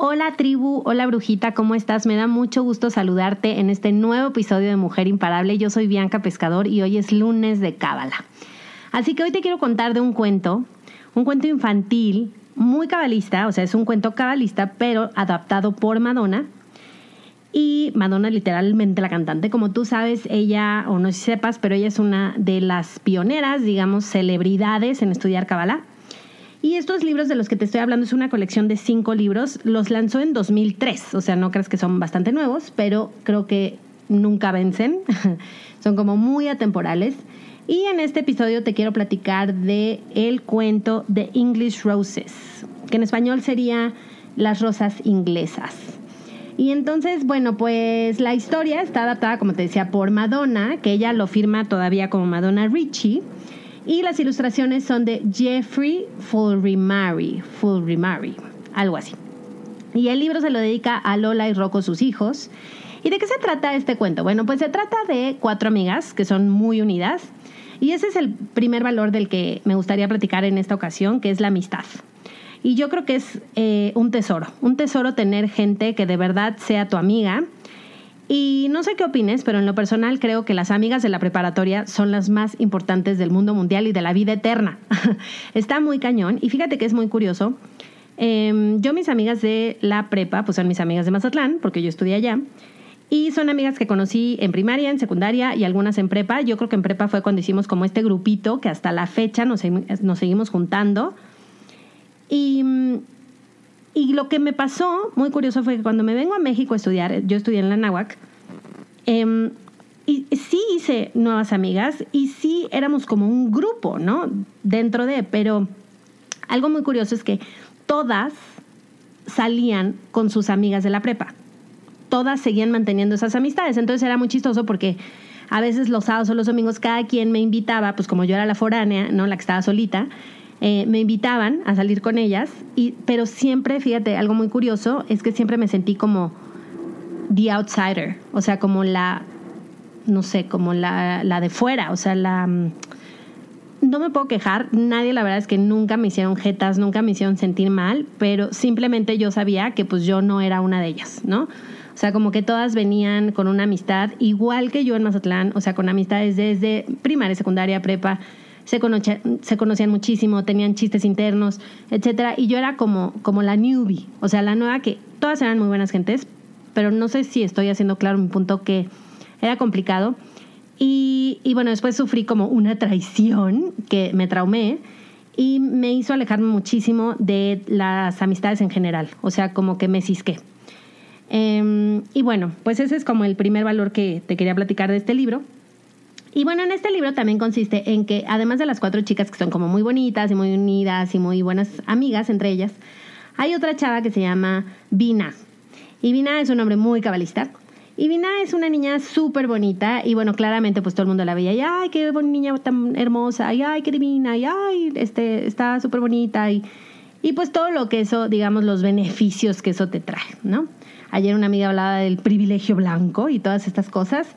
Hola tribu, hola brujita, ¿cómo estás? Me da mucho gusto saludarte en este nuevo episodio de Mujer Imparable. Yo soy Bianca Pescador y hoy es lunes de Cábala. Así que hoy te quiero contar de un cuento, un cuento infantil muy cabalista, o sea, es un cuento cabalista, pero adaptado por Madonna. Y Madonna literalmente la cantante, como tú sabes, ella, o no sé si sepas, pero ella es una de las pioneras, digamos, celebridades en estudiar Kabbalah. Y estos libros de los que te estoy hablando es una colección de cinco libros. Los lanzó en 2003, o sea, no crees que son bastante nuevos, pero creo que nunca vencen. son como muy atemporales. Y en este episodio te quiero platicar de el cuento de English Roses, que en español sería Las rosas inglesas. Y entonces, bueno, pues la historia está adaptada, como te decía, por Madonna, que ella lo firma todavía como Madonna Richie. Y las ilustraciones son de Jeffrey Fulrimari, Fulrimari, algo así. Y el libro se lo dedica a Lola y Rocco, sus hijos. ¿Y de qué se trata este cuento? Bueno, pues se trata de cuatro amigas que son muy unidas. Y ese es el primer valor del que me gustaría platicar en esta ocasión, que es la amistad. Y yo creo que es eh, un tesoro, un tesoro tener gente que de verdad sea tu amiga y no sé qué opines, pero en lo personal creo que las amigas de la preparatoria son las más importantes del mundo mundial y de la vida eterna. Está muy cañón. Y fíjate que es muy curioso. Em, yo mis amigas de la prepa, pues son mis amigas de Mazatlán, porque yo estudié allá. Y son amigas que conocí en primaria, en secundaria y algunas en prepa. Yo creo que en prepa fue cuando hicimos como este grupito que hasta la fecha nos, nos seguimos juntando. Y y lo que me pasó, muy curioso, fue que cuando me vengo a México a estudiar, yo estudié en la Náhuac, em, y sí hice nuevas amigas y sí éramos como un grupo, ¿no? Dentro de, pero algo muy curioso es que todas salían con sus amigas de la prepa. Todas seguían manteniendo esas amistades. Entonces era muy chistoso porque a veces los sábados o los domingos cada quien me invitaba, pues como yo era la foránea, ¿no? La que estaba solita, eh, me invitaban a salir con ellas, y, pero siempre, fíjate, algo muy curioso es que siempre me sentí como the outsider, o sea, como la, no sé, como la, la de fuera, o sea, la... Mm, no me puedo quejar, nadie la verdad es que nunca me hicieron jetas, nunca me hicieron sentir mal, pero simplemente yo sabía que pues yo no era una de ellas, ¿no? O sea, como que todas venían con una amistad, igual que yo en Mazatlán, o sea, con amistades desde primaria, secundaria, prepa, se, se conocían muchísimo, tenían chistes internos, etcétera, y yo era como, como la newbie, o sea, la nueva que todas eran muy buenas gentes, pero no sé si estoy haciendo claro mi punto que era complicado. Y, y bueno, después sufrí como una traición que me traumé y me hizo alejarme muchísimo de las amistades en general, o sea, como que me cisqué. Em, y bueno, pues ese es como el primer valor que te quería platicar de este libro. Y bueno, en este libro también consiste en que, además de las cuatro chicas que son como muy bonitas y muy unidas y muy buenas amigas entre ellas, hay otra chava que se llama Vina. Y Vina es un hombre muy cabalista. Y Vina es una niña súper bonita y bueno, claramente pues todo el mundo la veía y ay, qué niña tan hermosa, y ay, qué divina, y ay, este, está súper bonita y, y pues todo lo que eso, digamos, los beneficios que eso te trae, ¿no? Ayer una amiga hablaba del privilegio blanco y todas estas cosas.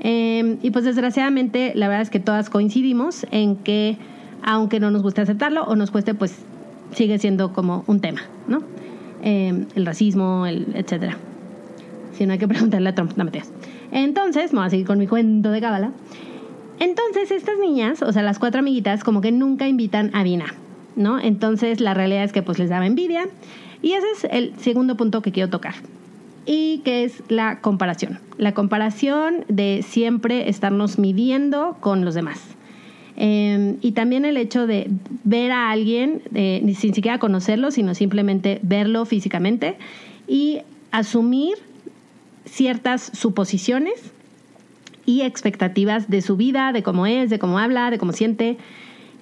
Em, y pues desgraciadamente la verdad es que todas coincidimos en que aunque no nos guste aceptarlo o nos cueste, pues sigue siendo como un tema, ¿no? Em, el racismo, el, etcétera. Si no hay que preguntarle a Trump, no Entonces, vamos a seguir con mi cuento de cábala. Entonces, estas niñas, o sea, las cuatro amiguitas, como que nunca invitan a Vina, ¿no? Entonces, la realidad es que pues les daba envidia. Y ese es el segundo punto que quiero tocar. Y que es la comparación. La comparación de siempre estarnos midiendo con los demás. Em, y también el hecho de ver a alguien, eh, sin siquiera conocerlo, sino simplemente verlo físicamente y asumir ciertas suposiciones y expectativas de su vida, de cómo es, de cómo habla, de cómo siente.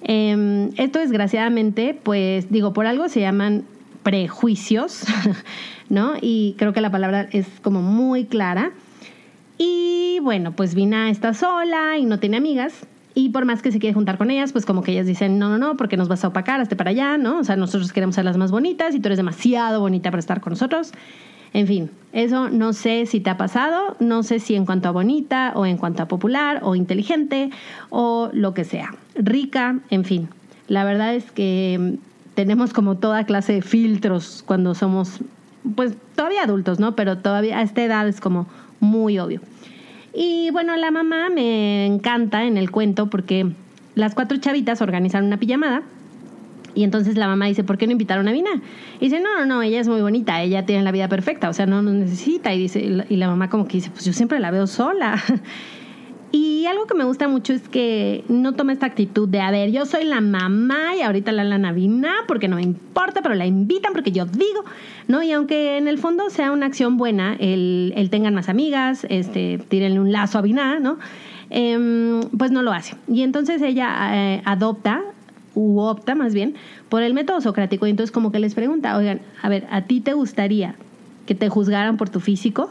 Em, esto desgraciadamente, pues digo, por algo se llaman prejuicios, ¿no? Y creo que la palabra es como muy clara. Y bueno, pues Vina está sola y no tiene amigas. Y por más que se quiere juntar con ellas, pues como que ellas dicen, no, no, no, porque nos vas a opacar, hazte para allá, ¿no? O sea, nosotros queremos ser las más bonitas y tú eres demasiado bonita para estar con nosotros. En fin, eso no sé si te ha pasado, no sé si en cuanto a bonita o en cuanto a popular o inteligente o lo que sea, rica, en fin. La verdad es que tenemos como toda clase de filtros cuando somos, pues todavía adultos, ¿no? Pero todavía a esta edad es como muy obvio. Y bueno, la mamá me encanta en el cuento porque las cuatro chavitas organizaron una pijamada y entonces la mamá dice, ¿por qué no invitaron a Vina? Y dice, no, no, no, ella es muy bonita, ella tiene la vida perfecta, o sea, no nos necesita. Y, dice, y la mamá como que dice, pues yo siempre la veo sola. Y algo que me gusta mucho es que no toma esta actitud de, a ver, yo soy la mamá y ahorita la lana vina porque no me importa, pero la invitan porque yo digo, ¿no? Y aunque en el fondo sea una acción buena, el, el tengan más amigas, este, tírenle un lazo a Vina, ¿no? Em, pues no lo hace. Y entonces ella eh, adopta, u opta más bien, por el método socrático y entonces como que les pregunta, oigan, a ver, ¿a ti te gustaría que te juzgaran por tu físico?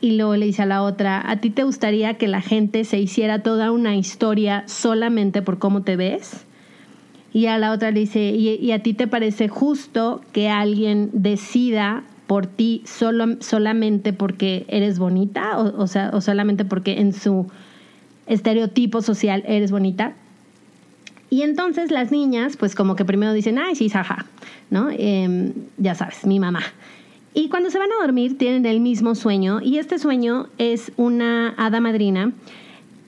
Y luego le dice a la otra, ¿a ti te gustaría que la gente se hiciera toda una historia solamente por cómo te ves? Y a la otra le dice, ¿y, a ti te parece justo que alguien decida por ti solo, solamente porque eres bonita? O, sea, o solamente porque en su estereotipo social eres bonita. Y entonces las niñas, pues como que primero dicen, ay, sí, jaja, ¿no? Em, ya sabes, mi mamá. Y cuando se van a dormir tienen el mismo sueño y este sueño es una hada madrina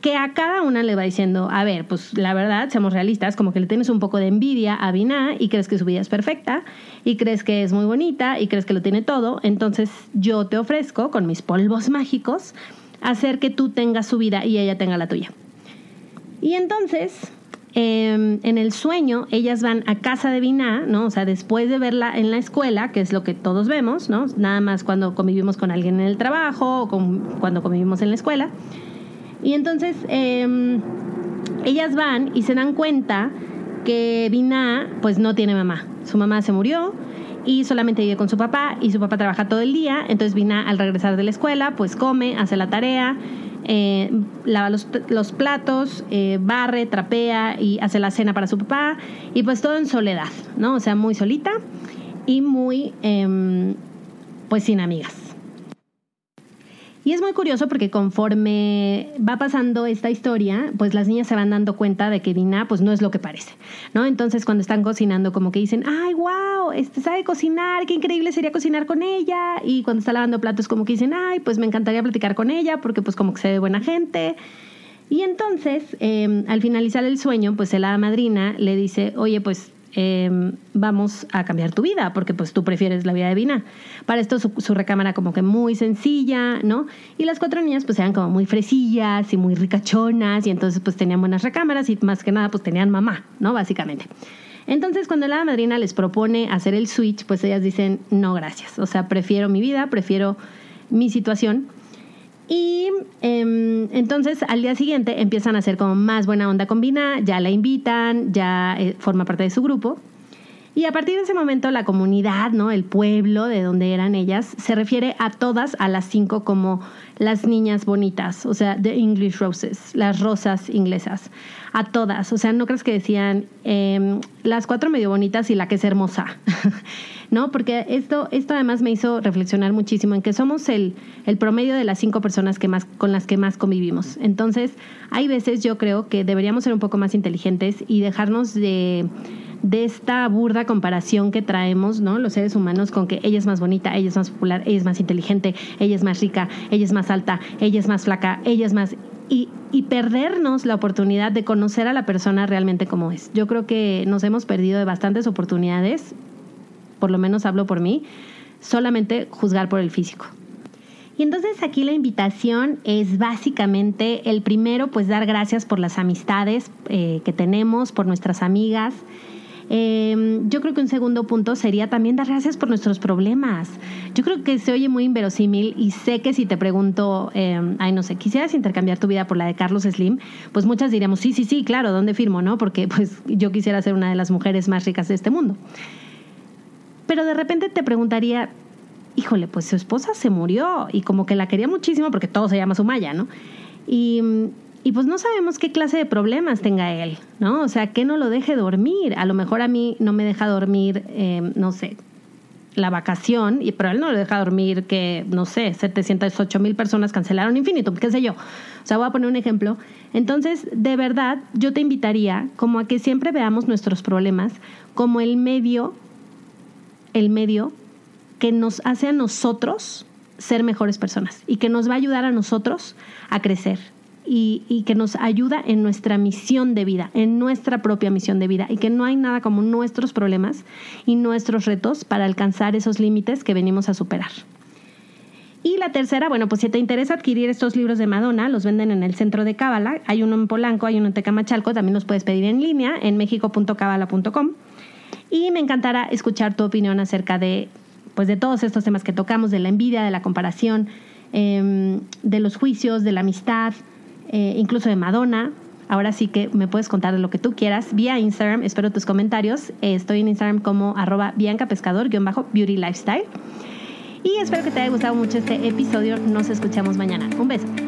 que a cada una le va diciendo, a ver, pues la verdad, seamos realistas, como que le tienes un poco de envidia a Binah y crees que su vida es perfecta y crees que es muy bonita y crees que lo tiene todo, entonces yo te ofrezco con mis polvos mágicos hacer que tú tengas su vida y ella tenga la tuya. Y entonces Em, en el sueño ellas van a casa de Binah, ¿no? O sea, después de verla en la escuela, que es lo que todos vemos, ¿no? Nada más cuando convivimos con alguien en el trabajo o cuando convivimos en la escuela. Y entonces em, ellas van y se dan cuenta que Binah pues no tiene mamá. Su mamá se murió y solamente vive con su papá y su papá trabaja todo el día. Entonces Binah al regresar de la escuela pues come, hace la tarea eh, lava los, los platos, eh, barre, trapea y hace la cena para su papá y pues todo en soledad, ¿no? O sea, muy solita y muy, em, pues sin amigas. Y es muy curioso porque conforme va pasando esta historia, pues las niñas se van dando cuenta de que Dina pues no es lo que parece, ¿no? Entonces cuando están cocinando como que dicen, ay, wow, este sabe cocinar, qué increíble sería cocinar con ella. Y cuando está lavando platos como que dicen, ay, pues me encantaría platicar con ella porque pues como que se ve buena gente. Y entonces, em, al finalizar el sueño, pues la madrina le dice, oye, pues Em, vamos a cambiar tu vida, porque pues tú prefieres la vida de Vina. Para esto su, recámara como que muy sencilla, ¿no? Y las cuatro niñas pues eran como muy fresillas y muy ricachonas y entonces pues tenían buenas recámaras y más que nada pues tenían mamá, ¿no? Básicamente. Entonces cuando la madrina les propone hacer el switch, pues ellas dicen, no, gracias. O sea, prefiero mi vida, prefiero mi situación y em, entonces al día siguiente empiezan a hacer como más buena onda con Vina, ya la invitan, ya eh, forma parte de su grupo. Y a partir de ese momento la comunidad, ¿no? el pueblo de donde eran ellas, se refiere a todas, a las cinco, como las niñas bonitas, o sea, the English Roses, las rosas inglesas, a todas. O sea, no crees que decían em, las cuatro medio bonitas y la que es hermosa. ¿no? Porque esto, esto además me hizo reflexionar muchísimo en que somos el, el promedio de las cinco personas que más, con las que más convivimos. Entonces, hay veces yo creo que deberíamos ser un poco más inteligentes y dejarnos de, de esta burda comparación que traemos, ¿no? Los seres humanos con que ella es más bonita, ella es más popular, ella es más inteligente, ella es más rica, ella es más alta, ella es más flaca, ella es más... Y, y, perdernos la oportunidad de conocer a la persona realmente como es. Yo creo que nos hemos perdido de bastantes oportunidades por lo menos hablo por mí, solamente juzgar por el físico. Y entonces aquí la invitación es básicamente el primero, pues dar gracias por las amistades eh, que tenemos, por nuestras amigas. Em, yo creo que un segundo punto sería también dar gracias por nuestros problemas. Yo creo que se oye muy inverosímil y sé que si te pregunto, em, ay, no sé, quisieras intercambiar tu vida por la de Carlos Slim, pues muchas diríamos, sí, sí, sí, claro, ¿dónde firmo? ¿No? Porque pues yo quisiera ser una de las mujeres más ricas de este mundo. Pero de repente te preguntaría, híjole, pues su esposa se murió y como que la quería muchísimo porque todo se llama Sumaya, ¿no? Y, y pues no sabemos qué clase de problemas tenga él, ¿no? O sea, que no lo deje dormir. A lo mejor a mí no me deja dormir, em, no sé, la vacación, y, pero él no lo deja dormir que, no sé, 708 mil personas cancelaron Infinitum, qué sé yo. O sea, voy a poner un ejemplo. Entonces, de verdad, yo te invitaría como a que siempre veamos nuestros problemas como el medio, el medio que nos hace a nosotros ser mejores personas y que nos va a ayudar a nosotros a crecer y, que nos ayuda en nuestra misión de vida, en nuestra propia misión de vida y que no hay nada como nuestros problemas y nuestros retos para alcanzar esos límites que venimos a superar. Y la tercera, bueno, pues si te interesa adquirir estos libros de Madonna, los venden en el centro de Cábala. Hay uno en Polanco, hay uno en Tecamachalco, también los puedes pedir en línea en mexico.cábala.com. Y me encantará escuchar tu opinión acerca de pues de todos estos temas que tocamos, de la envidia, de la comparación, em, de los juicios, de la amistad, eh, incluso de Madonna. Ahora sí que me puedes contar lo que tú quieras vía Instagram. Espero tus comentarios. estoy en Instagram como arroba biancapescador-beauty lifestyle. Y espero que te haya gustado mucho este episodio. Nos escuchamos mañana. Un beso.